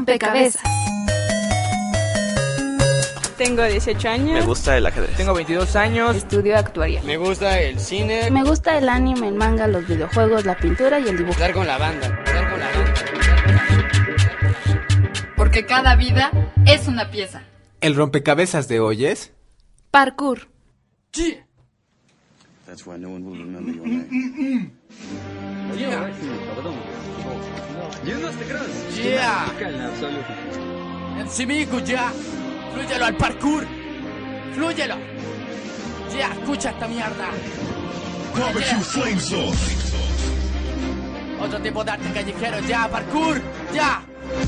rompecabezas. Tengo 18 años. Me gusta el ajedrez. Tengo 22 años. Estudio actuaría. Me gusta el cine. Me gusta el anime, el manga, los videojuegos, la pintura y el dibujo. Estar con la banda. Estar con la banda. Porque cada vida es una pieza. El rompecabezas de hoy es Parkour. Yeah. That's why no one will remember your name. Yeah. Yeah. En Simiku, ya. Flúyelo al parkour. Flúyelo. Ya, escucha esta mierda. Otro tipo de arte callejero, ya, parkour, ya.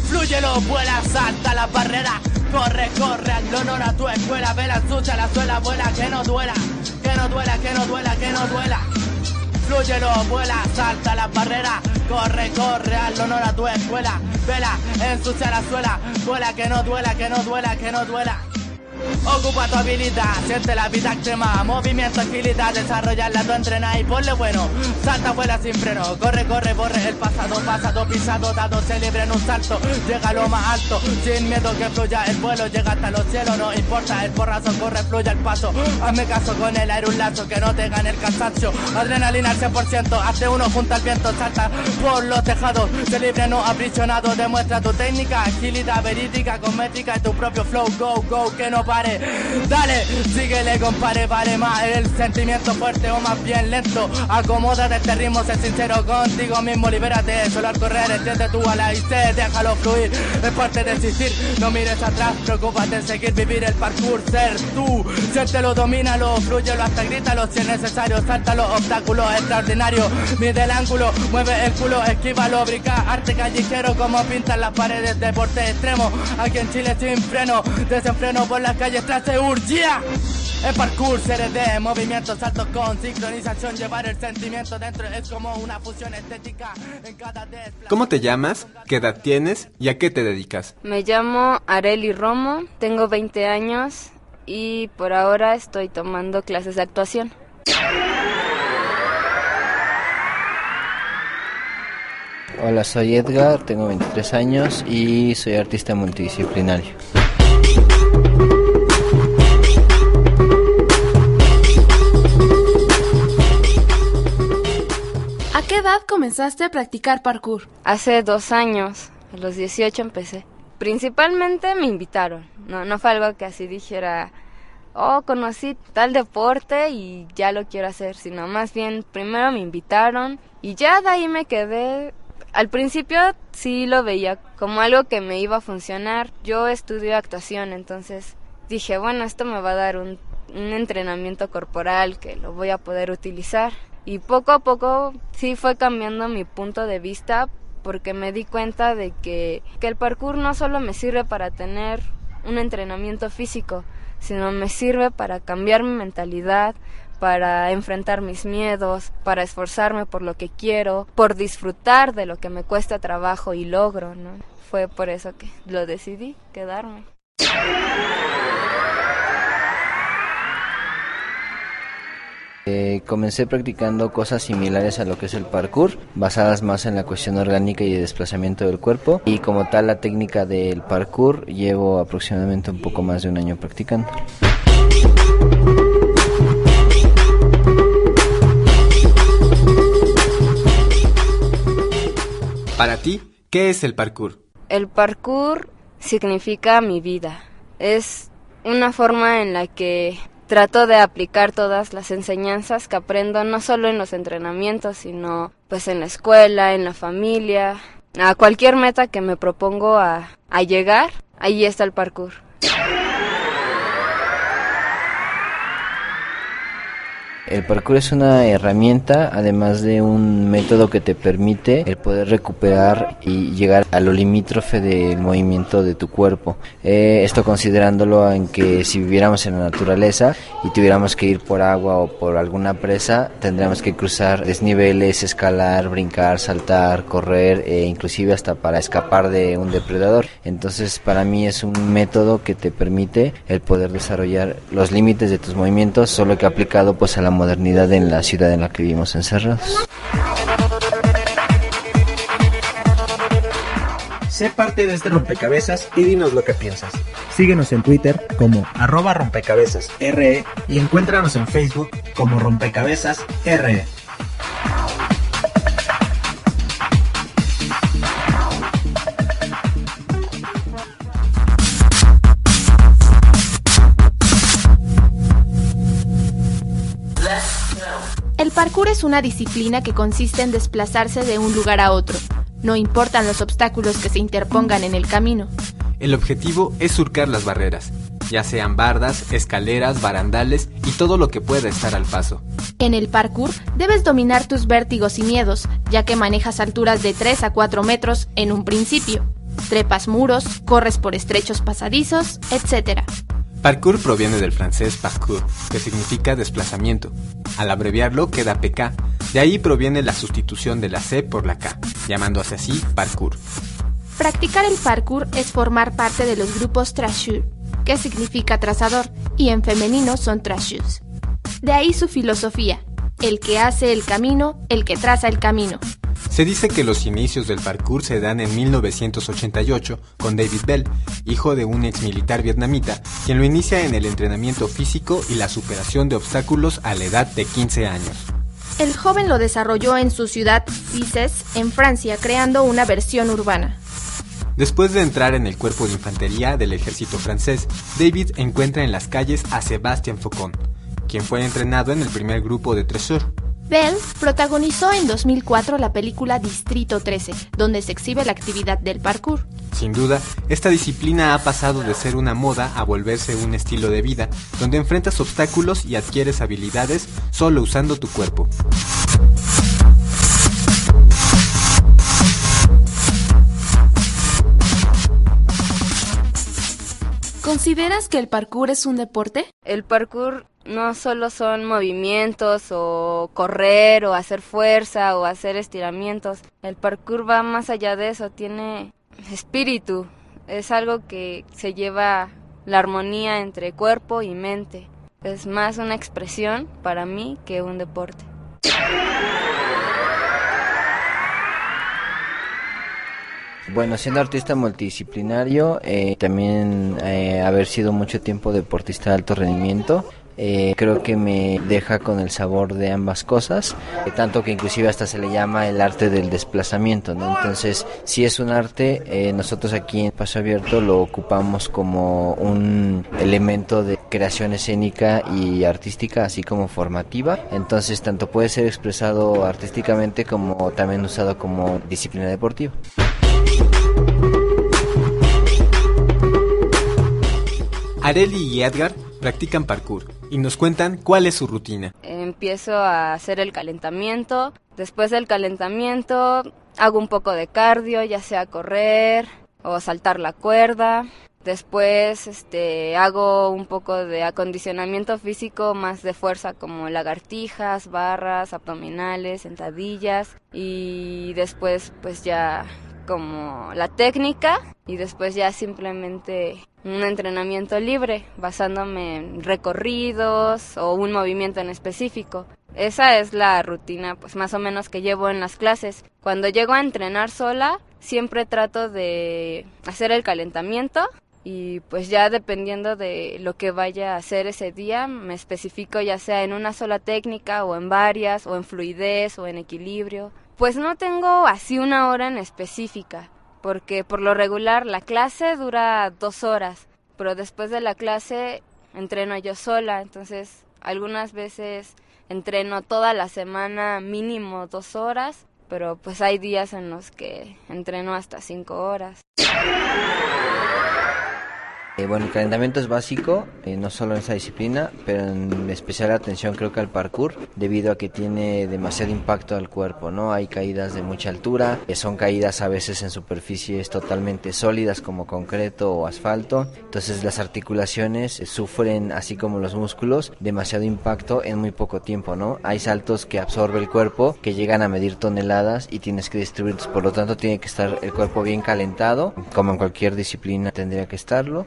Flúyelo, vuela, salta la barrera. Corre, corre, al honor a tu escuela. Vela, sucha la suela, vuela, que no duela. Que no duela, que no duela, que no duela. Vuela, salta la barrera. Corre, corre, al honor a tu escuela. Vela, ensucia la suela. Vuela, que no duela, que no duela, que no duela. Ocupa tu habilidad, siente la vida extrema Movimiento, agilidad, desarrollarla tu entrena y ponle bueno. Salta, vuela sin freno, corre, corre, borre el pasado Pasado, pisado, dado, se libre en un salto. Llega a lo más alto, sin miedo que fluya el vuelo. Llega hasta los cielos, no importa, el porrazo corre, fluye el paso. Hazme caso con el aire un lazo, que no te gane el cansancio. Adrenalina al 100%, hazte uno junto al viento Salta por los tejados, se libre, no aprisionado Demuestra tu técnica, agilidad verídica Con métrica y tu propio flow, go, go, que no Dale, síguele compare, vale más el sentimiento fuerte o más bien lento. Acomódate este ritmo, sé sincero contigo mismo Libérate, solo al correr, entiende tú a la IC Déjalo fluir, es parte de existir. No mires atrás, preocúpate en seguir, vivir el parkour Ser tú, siéntelo, domínalo, flúyelo hasta grítalo Si es necesario, salta los obstáculos extraordinarios Mide el ángulo, mueve el culo, esquívalo, brinca Arte callejero como pintan las paredes, deporte extremo. Aquí en Chile sin freno, desenfreno por las calles clase urgía. El parkour se de movimientos saltos con sincronización, llevar el sentimiento dentro es como una fusión estética en cada ¿Cómo te llamas? ¿Qué edad tienes? ¿Y a qué te dedicas? Me llamo Areli Romo, tengo 20 años y por ahora estoy tomando clases de actuación. Hola, soy Edgar, tengo 23 años y soy artista multidisciplinario. Qué edad comenzaste a practicar parkour? Hace dos años, a los 18 empecé. Principalmente me invitaron, no, no fue algo que así dijera, oh, conocí tal deporte y ya lo quiero hacer, sino más bien primero me invitaron y ya de ahí me quedé. Al principio sí lo veía como algo que me iba a funcionar. Yo estudio actuación, entonces dije, bueno, esto me va a dar un, un entrenamiento corporal que lo voy a poder utilizar. Y poco a poco sí fue cambiando mi punto de vista porque me di cuenta de que, que el parkour no solo me sirve para tener un entrenamiento físico, sino me sirve para cambiar mi mentalidad, para enfrentar mis miedos, para esforzarme por lo que quiero, por disfrutar de lo que me cuesta trabajo y logro, ¿no? Fue por eso que lo decidí, quedarme. Eh, comencé practicando cosas similares a lo que es el parkour, basadas más en la cuestión orgánica y de desplazamiento del cuerpo. Y como tal, la técnica del parkour llevo aproximadamente un poco más de un año practicando. Para ti, ¿qué es el parkour? El parkour significa mi vida. Es una forma en la que trato de aplicar todas las enseñanzas que aprendo no solo en los entrenamientos, sino pues en la escuela, en la familia, a cualquier meta que me propongo a, a llegar, ahí está el parkour. El parkour es una herramienta, además de un método que te permite el poder recuperar y llegar a lo limítrofe del movimiento de tu cuerpo. Eh, esto considerándolo en que si viviéramos en la naturaleza y tuviéramos que ir por agua o por alguna presa, tendríamos que cruzar desniveles, escalar, brincar, saltar, correr e inclusive hasta para escapar de un depredador. Entonces para mí es un método que te permite el poder desarrollar los límites de tus movimientos, solo que aplicado pues a la modernidad en la ciudad en la que vivimos encerrados. Sé parte de este rompecabezas y dinos lo que piensas. Síguenos en Twitter como arroba rompecabezas RE y encuéntranos en Facebook como rompecabezas RE. Es una disciplina que consiste en desplazarse de un lugar a otro. No importan los obstáculos que se interpongan en el camino. El objetivo es surcar las barreras, ya sean bardas, escaleras, barandales y todo lo que pueda estar al paso. En el parkour debes dominar tus vértigos y miedos, ya que manejas alturas de 3 a 4 metros en un principio. Trepas muros, corres por estrechos pasadizos, etc. Parkour proviene del francés parcours, que significa desplazamiento. Al abreviarlo queda PK, de ahí proviene la sustitución de la C por la K, llamándose así parkour. Practicar el parkour es formar parte de los grupos trashur, que significa trazador, y en femenino son trashus. De ahí su filosofía, el que hace el camino, el que traza el camino. Se dice que los inicios del parkour se dan en 1988 con David Bell, hijo de un ex militar vietnamita, quien lo inicia en el entrenamiento físico y la superación de obstáculos a la edad de 15 años. El joven lo desarrolló en su ciudad Cices, en Francia, creando una versión urbana. Después de entrar en el cuerpo de infantería del ejército francés, David encuentra en las calles a Sébastien Faucon, quien fue entrenado en el primer grupo de Tresor. Bell protagonizó en 2004 la película Distrito 13, donde se exhibe la actividad del parkour. Sin duda, esta disciplina ha pasado de ser una moda a volverse un estilo de vida, donde enfrentas obstáculos y adquieres habilidades solo usando tu cuerpo. ¿Consideras que el parkour es un deporte? El parkour no solo son movimientos o correr o hacer fuerza o hacer estiramientos. El parkour va más allá de eso, tiene espíritu. Es algo que se lleva la armonía entre cuerpo y mente. Es más una expresión para mí que un deporte. Bueno, siendo artista multidisciplinario, eh, también eh, haber sido mucho tiempo deportista de alto rendimiento, eh, creo que me deja con el sabor de ambas cosas, tanto que inclusive hasta se le llama el arte del desplazamiento, ¿no? Entonces, si es un arte, nosotros aquí en Paso Abierto lo ocupamos como un elemento de creación escénica y artística, así como formativa. Entonces, tanto puede ser expresado artísticamente como también usado como disciplina deportiva. Areli y Edgar practican parkour y nos cuentan cuál es su rutina. Empiezo a hacer el calentamiento, después del calentamiento hago un poco de cardio, ya sea correr o saltar la cuerda. Después este, hago un poco de acondicionamiento físico más de fuerza como lagartijas, barras, abdominales, sentadillas y después pues ya como la técnica y después ya simplemente un entrenamiento libre basándome en recorridos o un movimiento en específico. Esa es la rutina pues más o menos que llevo en las clases. Cuando llego a entrenar sola siempre trato de hacer el calentamiento y pues ya dependiendo de lo que vaya a hacer ese día me especifico ya sea en una sola técnica o en varias o en fluidez o en equilibrio pues no tengo así una hora en específica, porque por lo regular la clase dura dos horas, pero después de la clase entreno yo sola, entonces algunas veces entreno toda la semana mínimo dos horas, pero pues hay días en los que entreno hasta cinco horas. Eh, bueno, el calentamiento es básico, eh, no solo en esta disciplina, pero en especial atención creo que al parkour, debido a que tiene demasiado impacto al cuerpo, ¿no? Hay caídas de mucha altura, eh, son caídas a veces en superficies totalmente sólidas como concreto o asfalto, entonces las articulaciones sufren, así como los músculos, demasiado impacto en muy poco tiempo, ¿no? Hay saltos que absorbe el cuerpo, que llegan a medir toneladas y tienes que distribuirlos, por lo tanto tiene que estar el cuerpo bien calentado, como en cualquier disciplina tendría que estarlo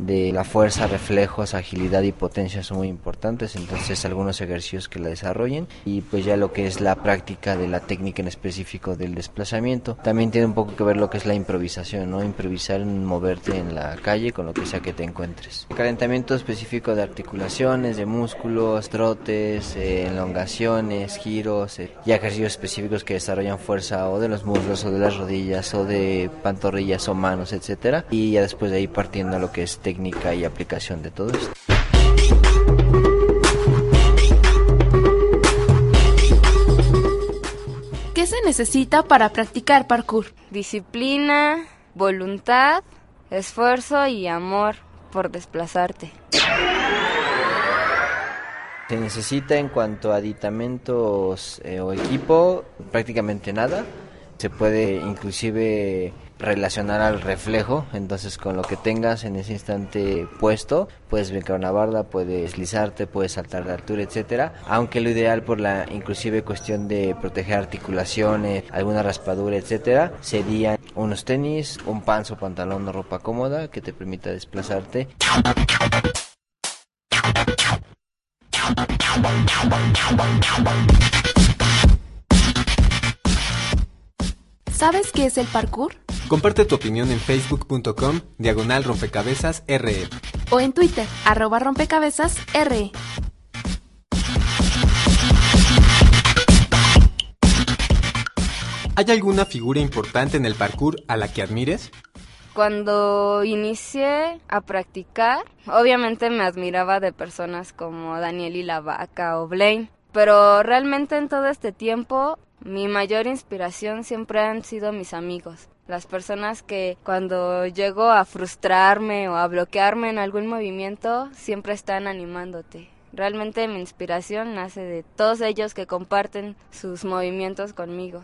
de la fuerza, reflejos, agilidad y potencia son muy importantes, entonces algunos ejercicios que la desarrollen y pues ya lo que es la práctica de la técnica en específico del desplazamiento. También tiene un poco que ver lo que es la improvisación, ¿no? Improvisar en moverte en la calle con lo que sea que te encuentres. calentamiento específico de articulaciones, de músculos, trotes, eh, elongaciones, giros eh, y ejercicios específicos que desarrollan fuerza o de los muslos o de las rodillas o de pantorrillas o manos, etcétera. Y ya después de ahí partiendo a lo que es técnica y aplicación de todo esto. ¿Qué se necesita para practicar parkour? Disciplina, voluntad, esfuerzo y amor por desplazarte. Se necesita en cuanto a aditamentos eh, o equipo prácticamente nada. Se puede inclusive relacionar al reflejo, entonces con lo que tengas en ese instante puesto, puedes brincar una barda, puedes deslizarte, puedes saltar de altura, etcétera, aunque lo ideal por la inclusive cuestión de proteger articulaciones, alguna raspadura, etcétera, serían unos tenis, un panzo, pantalón o ropa cómoda que te permita desplazarte. ¿Sabes qué es el parkour? Comparte tu opinión en facebook.com diagonal rompecabezas RE o en Twitter arroba rompecabezas RE. ¿Hay alguna figura importante en el parkour a la que admires? Cuando inicié a practicar, obviamente me admiraba de personas como Daniel y la Vaca o Blaine, pero realmente en todo este tiempo mi mayor inspiración siempre han sido mis amigos las personas que cuando llego a frustrarme o a bloquearme en algún movimiento siempre están animándote. Realmente mi inspiración nace de todos ellos que comparten sus movimientos conmigo.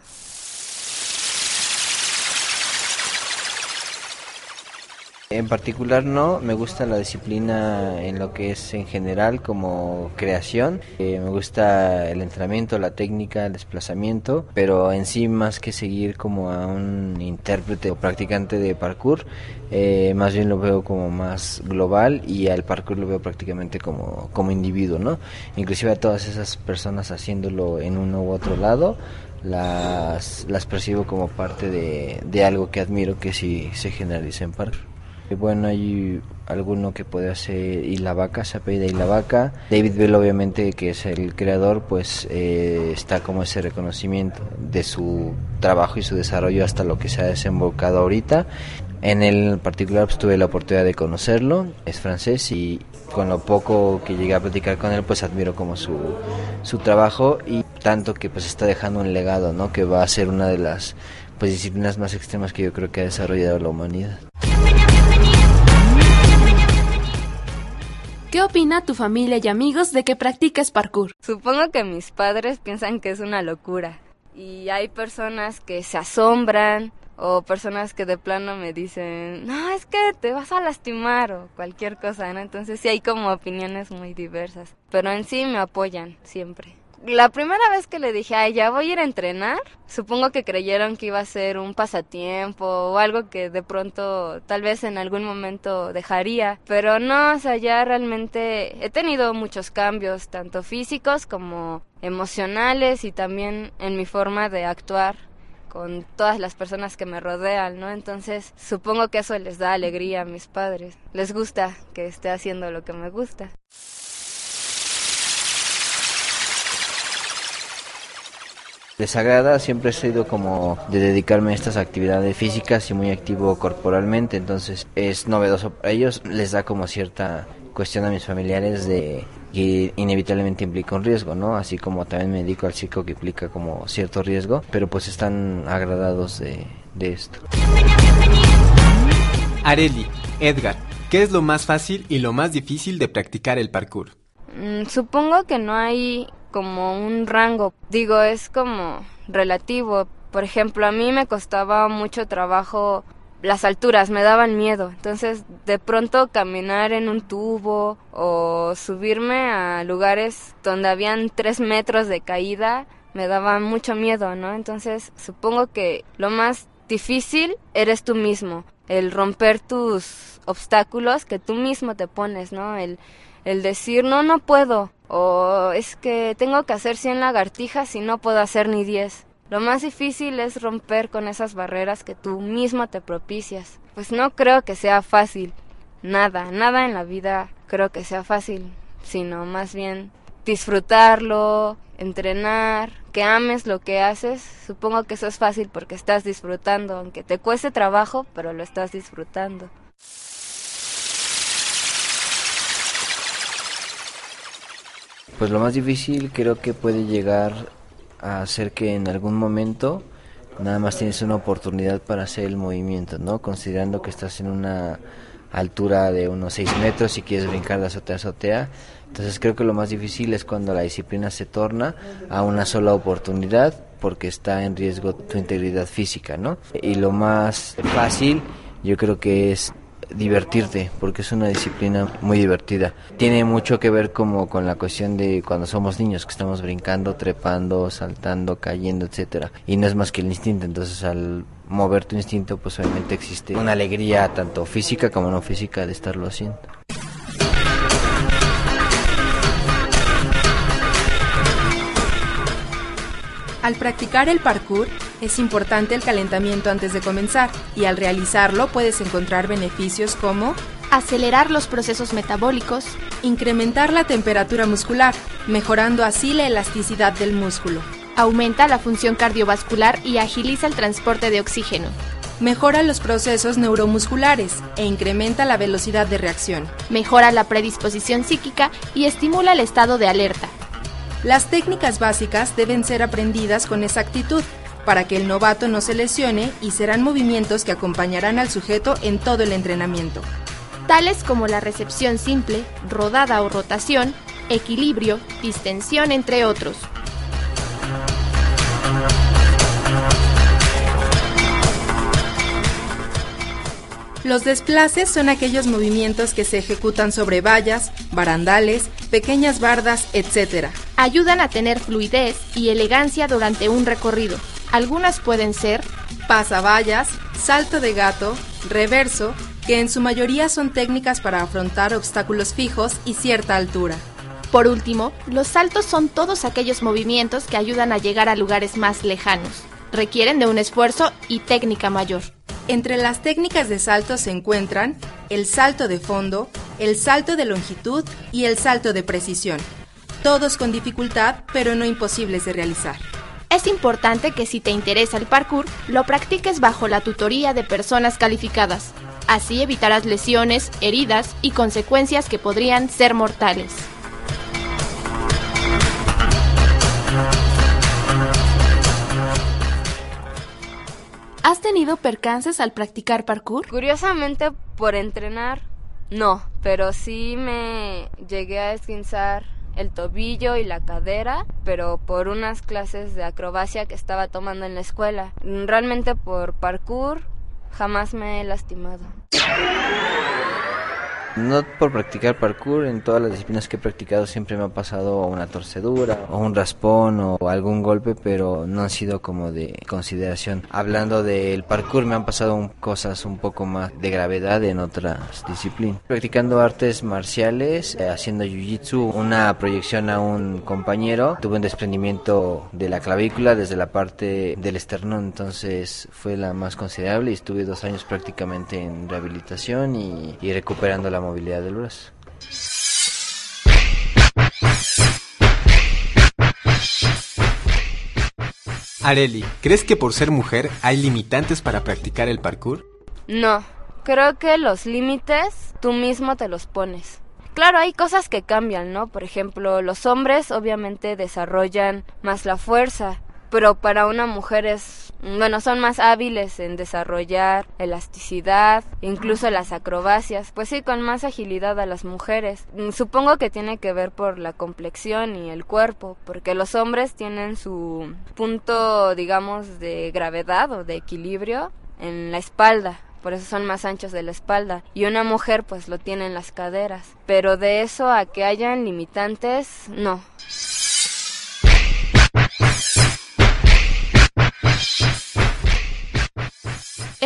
En particular no, me gusta la disciplina en lo que es en general como creación, eh, me gusta el entrenamiento, la técnica, el desplazamiento, pero en sí más que seguir como a un intérprete o practicante de parkour, eh, más bien lo veo como más global y al parkour lo veo prácticamente como, como individuo, ¿no? Inclusive a todas esas personas haciéndolo en uno u otro lado, las, las percibo como parte de, de algo que admiro que sí se generaliza en parkour. Bueno, hay alguno que puede hacer y la vaca, se apellida y la vaca. David Bell, obviamente, que es el creador, pues eh, está como ese reconocimiento de su trabajo y su desarrollo hasta lo que se ha desembocado ahorita. En el particular pues, tuve la oportunidad de conocerlo, es francés y con lo poco que llegué a platicar con él pues admiro como su, su trabajo y tanto que pues está dejando un legado, ¿no? Que va a ser una de las pues disciplinas más extremas que yo creo que ha desarrollado la humanidad. ¿Qué opina tu familia y amigos de que practiques parkour? Supongo que mis padres piensan que es una locura. Y hay personas que se asombran o personas que de plano me dicen, no, es que te vas a lastimar o cualquier cosa, ¿no? Entonces sí hay como opiniones muy diversas. Pero en sí me apoyan siempre la primera vez que le dije, ay, ya voy a ir a entrenar, supongo que creyeron que iba a ser un pasatiempo o algo que de pronto tal vez en algún momento dejaría, pero no, o sea, ya realmente he tenido muchos cambios, tanto físicos como emocionales y también en mi forma de actuar con todas las personas que me rodean, ¿no? Entonces, supongo que eso les da alegría a mis padres. Les gusta que esté haciendo lo que me gusta. Desagrada, siempre he sido como de dedicarme a estas actividades físicas y muy activo corporalmente, entonces es novedoso para ellos, les da como cierta cuestión a mis familiares de que inevitablemente implica un riesgo, ¿no? Así como también me dedico al circo que implica como cierto riesgo, pero pues están agradados de, de esto. Areli, Edgar, ¿qué es lo más fácil y lo más difícil de practicar el parkour? Mm, supongo que no hay como un rango. Digo, es como relativo. Por ejemplo, a mí me costaba mucho trabajo las alturas, me daban miedo. Entonces, de pronto caminar en un tubo o subirme a lugares donde habían tres metros de caída, me daba mucho miedo, ¿no? Entonces, supongo que lo más difícil eres tú mismo. el romper tus obstáculos que tú mismo te pones, ¿no? El, el decir, no, no puedo, o es que tengo que hacer 100 lagartijas y no puedo hacer ni 10. Lo más difícil es romper con esas barreras que tú mismo te propicias. Pues no creo que sea fácil, nada, nada en la vida creo que sea fácil, sino más bien disfrutarlo, entrenar, que ames lo que haces. Supongo que eso es fácil porque estás disfrutando, aunque te cueste trabajo, pero lo estás disfrutando. Pues lo más difícil creo que puede llegar a ser que en algún momento nada más tienes una oportunidad para hacer el movimiento, ¿no? Considerando que estás en una altura de unos 6 metros y quieres brincar de azotea a azotea. Entonces creo que lo más difícil es cuando la disciplina se torna a una sola oportunidad porque está en riesgo tu integridad física, ¿no? Y lo más fácil yo creo que es divertirte, porque es una disciplina muy divertida. Tiene mucho que ver como con la cuestión de cuando somos niños, que estamos brincando, trepando, saltando, cayendo, etcétera. Y no es más que el instinto, entonces al mover tu instinto, pues obviamente existe una alegría tanto física como no física de estarlo haciendo. Al practicar el parkour es importante el calentamiento antes de comenzar y al realizarlo puedes encontrar beneficios como acelerar los procesos metabólicos, incrementar la temperatura muscular, mejorando así la elasticidad del músculo, aumenta la función cardiovascular y agiliza el transporte de oxígeno, mejora los procesos neuromusculares e incrementa la velocidad de reacción, mejora la predisposición psíquica y estimula el estado de alerta, las técnicas básicas deben ser aprendidas con exactitud para que el novato no se lesione y serán movimientos que acompañarán al sujeto en todo el entrenamiento. Tales como la recepción simple, rodada o rotación, equilibrio, distensión, entre otros. Los desplaces son aquellos movimientos que se ejecutan sobre vallas, barandales, pequeñas bardas, etc. Ayudan a tener fluidez y elegancia durante un recorrido. Algunas pueden ser pasavallas, salto de gato, reverso, que en su mayoría son técnicas para afrontar obstáculos fijos y cierta altura. Por último, los saltos son todos aquellos movimientos que ayudan a llegar a lugares más lejanos. Requieren de un esfuerzo y técnica mayor. Entre las técnicas de salto se encuentran el salto de fondo, el salto de longitud y el salto de precisión, todos con dificultad pero no imposibles de realizar. Es importante que si te interesa el parkour, lo practiques bajo la tutoría de personas calificadas. Así evitarás lesiones, heridas y consecuencias que podrían ser mortales. ¿Has tenido percances al practicar parkour? Curiosamente, por entrenar, no, pero sí me llegué a esguinzar el tobillo y la cadera, pero por unas clases de acrobacia que estaba tomando en la escuela. Realmente por parkour jamás me he lastimado. No por practicar parkour, en todas las disciplinas que he practicado siempre me ha pasado una torcedura o un raspón o algún golpe, pero no han sido como de consideración. Hablando del parkour me han pasado cosas un poco más de gravedad en otras disciplinas. Practicando artes marciales, eh, haciendo jiu-jitsu, una proyección a un compañero, tuve un desprendimiento de la clavícula desde la parte del esternón, entonces fue la más considerable y estuve dos años prácticamente en rehabilitación y, y recuperando la movilidad del brazo. Areli, ¿crees que por ser mujer hay limitantes para practicar el parkour? No, creo que los límites tú mismo te los pones. Claro, hay cosas que cambian, ¿no? Por ejemplo, los hombres obviamente desarrollan más la fuerza, pero para una mujer es, bueno, son más hábiles en desarrollar elasticidad, incluso las acrobacias, pues sí, con más agilidad a las mujeres. Mm, supongo que tiene que ver por la complexión y el cuerpo, porque los hombres tienen su punto, digamos, de gravedad o de equilibrio en la espalda, por eso son más anchos de la espalda y una mujer pues lo tiene en las caderas pero de eso a que hayan limitantes no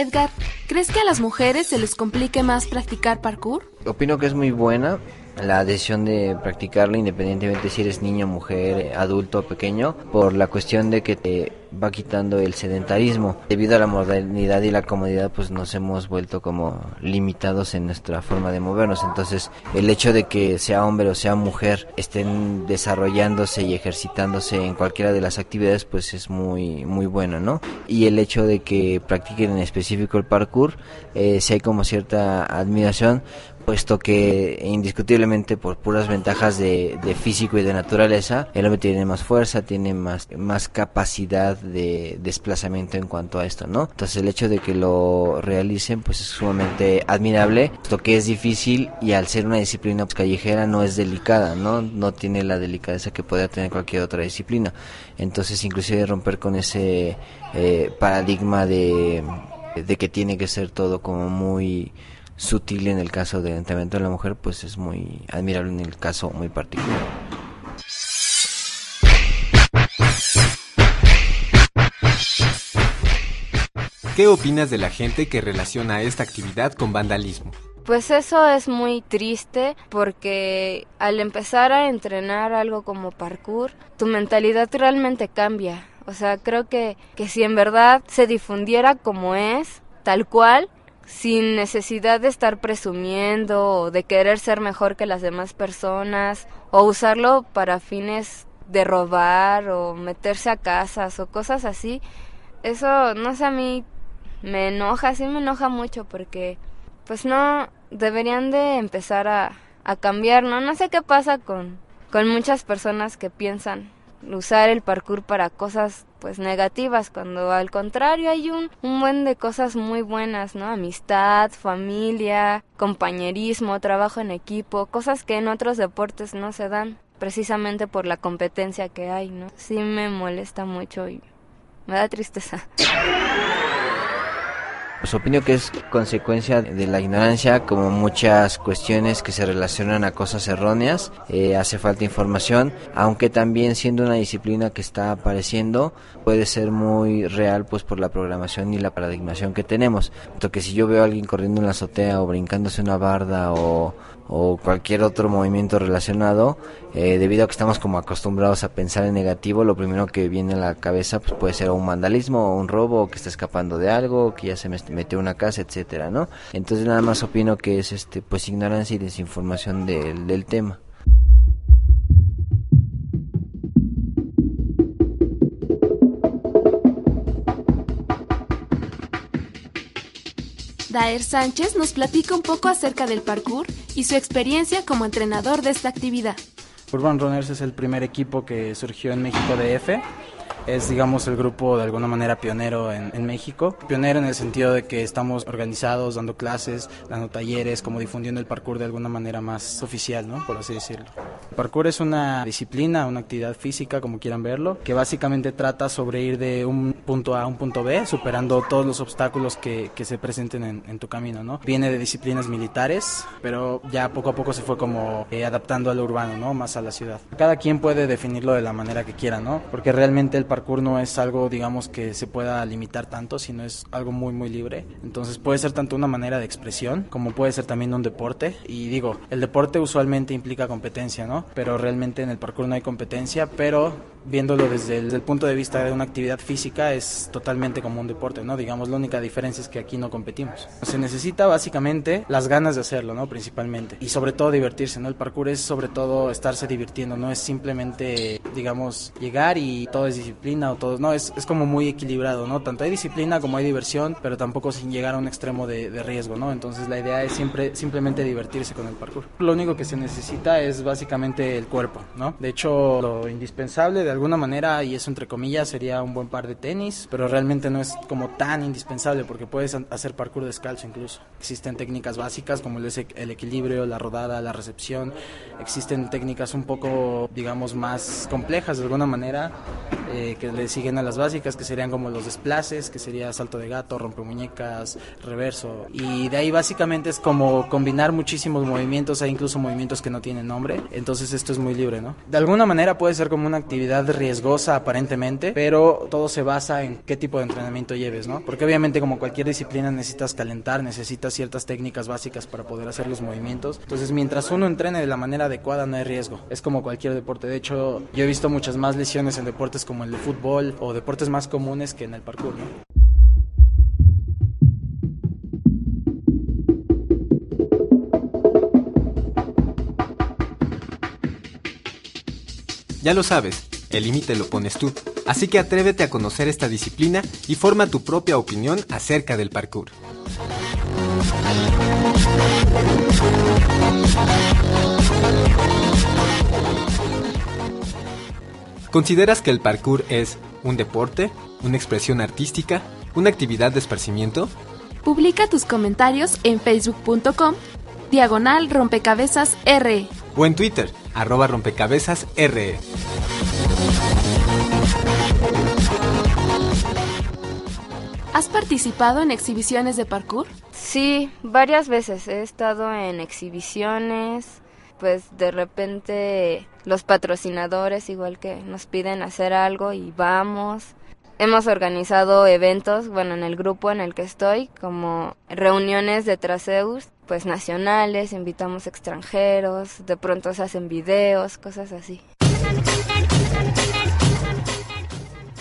Edgar, ¿Crees que a las mujeres se les complique más practicar parkour? Opino que es muy buena la decisión de practicarla independientemente si eres niño, mujer, adulto o pequeño, por la cuestión de que te va quitando el sedentarismo. Debido a la modernidad y la comodidad, pues nos hemos vuelto como limitados en nuestra forma de movernos. Entonces, el hecho de que sea hombre o sea mujer estén desarrollándose y ejercitándose en cualquiera de las actividades, pues es muy muy bueno, ¿no? Y el hecho de que practiquen en específico el parkour, eh, si hay como cierta admiración, puesto que indiscutiblemente por puras ventajas de, físico y de naturaleza, el hombre tiene más fuerza, tiene más, más capacidad de desplazamiento en cuanto a esto, ¿no? Entonces el hecho de que lo realicen pues es sumamente admirable, puesto que es difícil y al ser una disciplina callejera no es delicada, ¿no? No tiene la delicadeza que podría tener cualquier otra disciplina. Entonces inclusive romper con ese eh, paradigma de, de que tiene que ser todo como muy sutil en el caso del entrenamiento de la mujer, pues es muy admirable en el caso muy particular. ¿Qué opinas de la gente que relaciona esta actividad con vandalismo? Pues eso es muy triste porque al empezar a entrenar algo como parkour, tu mentalidad realmente cambia. O sea, creo que, que si en verdad se difundiera como es, tal cual, sin necesidad de estar presumiendo o de querer ser mejor que las demás personas o usarlo para fines de robar o meterse a casas o cosas así. Eso, no sé, a mí me enoja, sí me enoja mucho porque pues no deberían de empezar a, a cambiar, ¿no? No sé qué pasa con, con muchas personas que piensan usar el parkour para cosas pues negativas cuando al contrario hay un, un buen de cosas muy buenas, ¿no? Amistad, familia, compañerismo, trabajo en equipo, cosas que en otros deportes no se dan precisamente por la competencia que hay, ¿no? Sí me molesta mucho y me da tristeza. Pues opino que es consecuencia de la ignorancia, como muchas cuestiones que se relacionan a cosas erróneas. Eh, hace falta información, aunque también siendo una disciplina que está apareciendo, puede ser muy real pues por la programación y la paradigmación que tenemos. Porque si yo veo a alguien corriendo en la azotea o brincándose una barda o, o cualquier otro movimiento relacionado, eh, debido a que estamos como acostumbrados a pensar en negativo, lo primero que viene a la cabeza pues puede ser un vandalismo, o un robo, o que está escapando de algo, que ya se metió una casa, etcétera, ¿no? Entonces nada más opino que es este pues ignorancia y desinformación del, del tema. Daer Sánchez nos platica un poco acerca del parkour y su experiencia como entrenador de esta actividad. Urban Runners es el primer equipo que surgió en México de F es, digamos, el grupo de alguna manera pionero en, en, México. Pionero en el sentido de que estamos organizados, dando clases, dando talleres, como difundiendo el parkour de alguna manera más oficial, ¿no? Por así decirlo. El parkour es una disciplina, una actividad física, como quieran verlo, que básicamente trata sobre ir de un punto A a un punto B, superando todos los obstáculos que, que se presenten en, en, tu camino, ¿no? Viene de disciplinas militares, pero ya poco a poco se fue como eh, adaptando a lo urbano, ¿no? Más a la ciudad. Cada quien puede definirlo de la manera que quiera, ¿no? Porque realmente el parkour no es algo, digamos, que se pueda limitar tanto, sino es algo muy, muy libre. Entonces puede ser tanto una manera de expresión como puede ser también un deporte. Y digo, el deporte usualmente implica competencia, ¿no? Pero realmente en el parkour no hay competencia, pero viéndolo desde el, desde el, punto de vista de una actividad física es totalmente como un deporte, ¿no? Digamos, la única diferencia es que aquí no competimos. Se necesita básicamente las ganas de hacerlo, ¿no? Principalmente. Y sobre todo divertirse, ¿no? El parkour es sobre todo estarse divirtiendo, no es simplemente, digamos, llegar y todo es disciplina o todo, no, es, es como muy equilibrado, ¿no? Tanto hay disciplina como hay diversión, pero tampoco sin llegar a un extremo de, riesgo, ¿no? Entonces la idea es siempre simplemente divertirse con el parkour. Lo único que se necesita es básicamente el cuerpo, ¿no? De hecho, lo indispensable alguna manera, y eso entre comillas, sería un buen par de tenis, pero realmente no es como tan indispensable porque puedes hacer parkour descalzo incluso. Existen técnicas básicas como el equilibrio, la rodada, la recepción. Existen técnicas un poco, digamos, más complejas de alguna manera, eh, que le siguen a las básicas, que serían como los desplaces, que sería salto de gato, rompemuñecas, reverso. Y de ahí básicamente es como combinar muchísimos movimientos, hay incluso movimientos que no tienen nombre, entonces esto es muy libre, ¿no? De alguna manera puede ser como una actividad riesgosa aparentemente, pero todo se basa en qué tipo de entrenamiento lleves, ¿no? Porque obviamente como cualquier disciplina necesitas calentar, necesitas ciertas técnicas básicas para poder hacer los movimientos. Entonces mientras uno entrene de la manera adecuada no hay riesgo. Es como cualquier deporte. De hecho, yo he visto muchas más lesiones en deportes como el de fútbol o deportes más comunes que en el parkour. Ya lo sabes, el límite lo pones tú. Así que atrévete a conocer esta disciplina y forma tu propia opinión acerca del parkour. ¿Consideras que el parkour es un deporte, una expresión artística, una actividad de esparcimiento? Publica tus comentarios en facebook.com diagonal rompecabezas R o en Twitter arroba rompecabezas R. ¿Has participado en exhibiciones de parkour? Sí, varias veces he estado en exhibiciones, pues de repente los patrocinadores igual que nos piden hacer algo y vamos. Hemos organizado eventos, bueno, en el grupo en el que estoy, como reuniones de traseus, pues nacionales, invitamos extranjeros, de pronto se hacen videos, cosas así.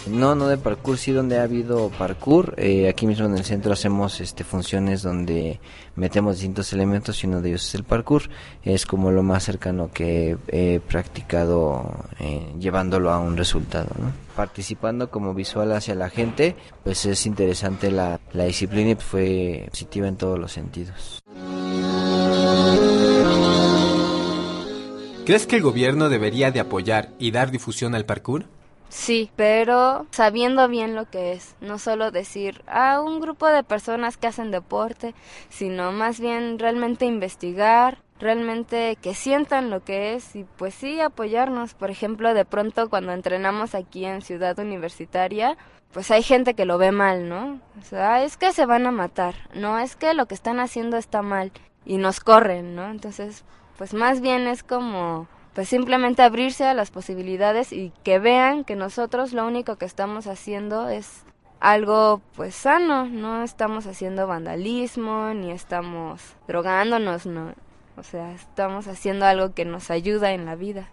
No, no de parkour, sí donde ha habido parkour. Eh, aquí mismo en el centro hacemos este funciones donde metemos distintos elementos y uno de ellos es el parkour. Es como lo más cercano que he practicado eh, llevándolo a un resultado. Participando como visual hacia la gente, pues es interesante la, la disciplina y fue positiva en todos los sentidos. ¿Crees que el gobierno debería de apoyar y dar difusión al parkour? Sí, pero sabiendo bien lo que es, no solo decir a un grupo de personas que hacen deporte, sino más bien realmente investigar, realmente que sientan lo que es y pues sí apoyarnos. Por ejemplo, de pronto cuando entrenamos aquí en Ciudad Universitaria, pues hay gente que lo ve mal, ¿no? O sea, es que se van a matar, no es que lo que están haciendo está mal y nos corren, ¿no? Entonces, pues más bien es como pues simplemente abrirse a las posibilidades y que vean que nosotros lo único que estamos haciendo es algo pues sano, no estamos haciendo vandalismo ni estamos drogándonos, no, o sea, estamos haciendo algo que nos ayuda en la vida.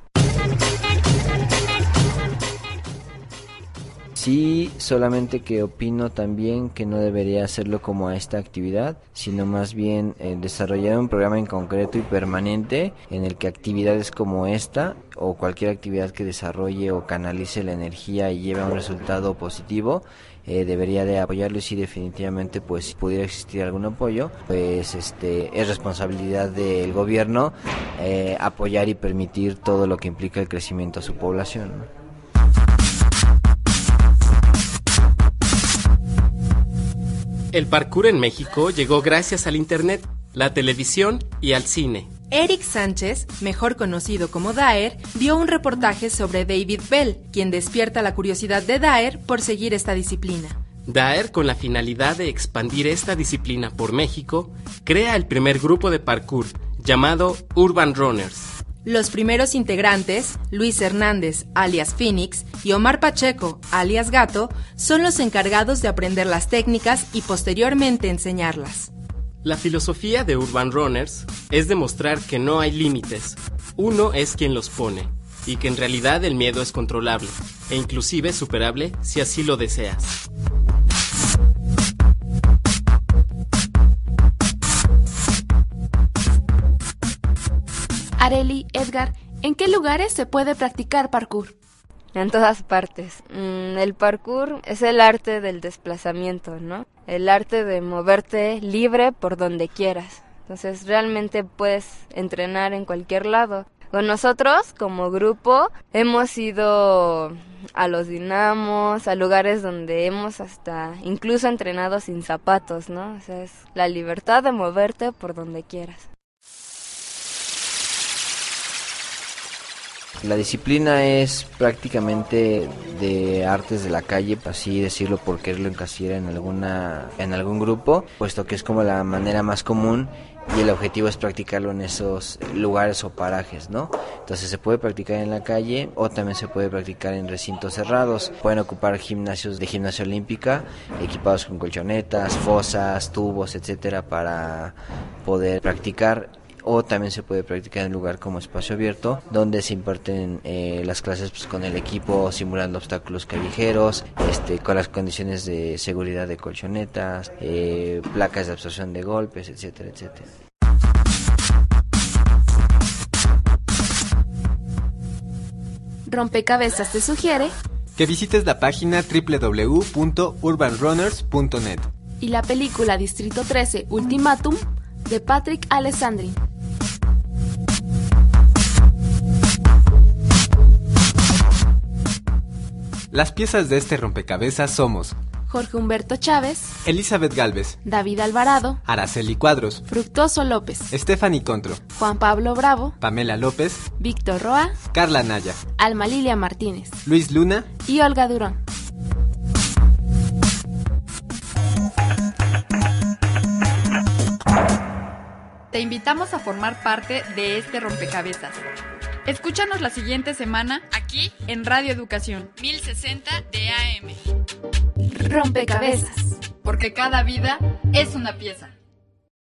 Sí, solamente que opino también que no debería hacerlo como a esta actividad, sino más bien eh, desarrollar un programa en concreto y permanente en el que actividades como esta o cualquier actividad que desarrolle o canalice la energía y lleve a un resultado positivo eh, debería de apoyarlo y si definitivamente pues si pudiera existir algún apoyo pues este es responsabilidad del gobierno eh, apoyar y permitir todo lo que implica el crecimiento a su población. El parkour en México llegó gracias al Internet, la televisión y al cine. Eric Sánchez, mejor conocido como Daer, dio un reportaje sobre David Bell, quien despierta la curiosidad de Daer por seguir esta disciplina. Daer, con la finalidad de expandir esta disciplina por México, crea el primer grupo de parkour llamado Urban Runners. Los primeros integrantes, Luis Hernández, alias Phoenix, y Omar Pacheco, alias Gato, son los encargados de aprender las técnicas y posteriormente enseñarlas. La filosofía de Urban Runners es demostrar que no hay límites, uno es quien los pone, y que en realidad el miedo es controlable, e inclusive superable si así lo deseas. Areli, Edgar, ¿en qué lugares se puede practicar parkour? En todas partes. Mm, el parkour es el arte del desplazamiento, ¿no? El arte de moverte libre por donde quieras. Entonces realmente puedes entrenar en cualquier lado. Con nosotros, como grupo, hemos ido a los dinamos, a lugares donde hemos hasta incluso entrenado sin zapatos, ¿no? O sea, es la libertad de moverte por donde quieras. La disciplina es prácticamente de artes de la calle, así decirlo por quererlo encasillar en alguna en algún grupo, puesto que es como la manera más común y el objetivo es practicarlo en esos lugares o parajes, ¿no? Entonces se puede practicar en la calle o también se puede practicar en recintos cerrados. Pueden ocupar gimnasios de gimnasia olímpica equipados con colchonetas, fosas, tubos, etcétera para poder practicar o también se puede practicar en un lugar como espacio abierto donde se imparten eh, las clases pues, con el equipo simulando obstáculos callejeros este con las condiciones de seguridad de colchonetas eh, placas de absorción de golpes etcétera etcétera Rompecabezas te sugiere que visites la página www.urbanrunners.net y la película Distrito 13 Ultimatum de Patrick Alessandri. Las piezas de este rompecabezas somos Jorge Humberto Chávez, Elizabeth Galvez, David Alvarado, Araceli Cuadros, Fructuoso López, Stephanie Contro, Juan Pablo Bravo, Pamela López, Víctor Roa, Carla Naya, Alma Lilia Martínez, Luis Luna y Olga Durón. Te invitamos a formar parte de este rompecabezas. Escúchanos la siguiente semana aquí en Radio Educación 1060 de AM. Rompecabezas. Porque cada vida es una pieza.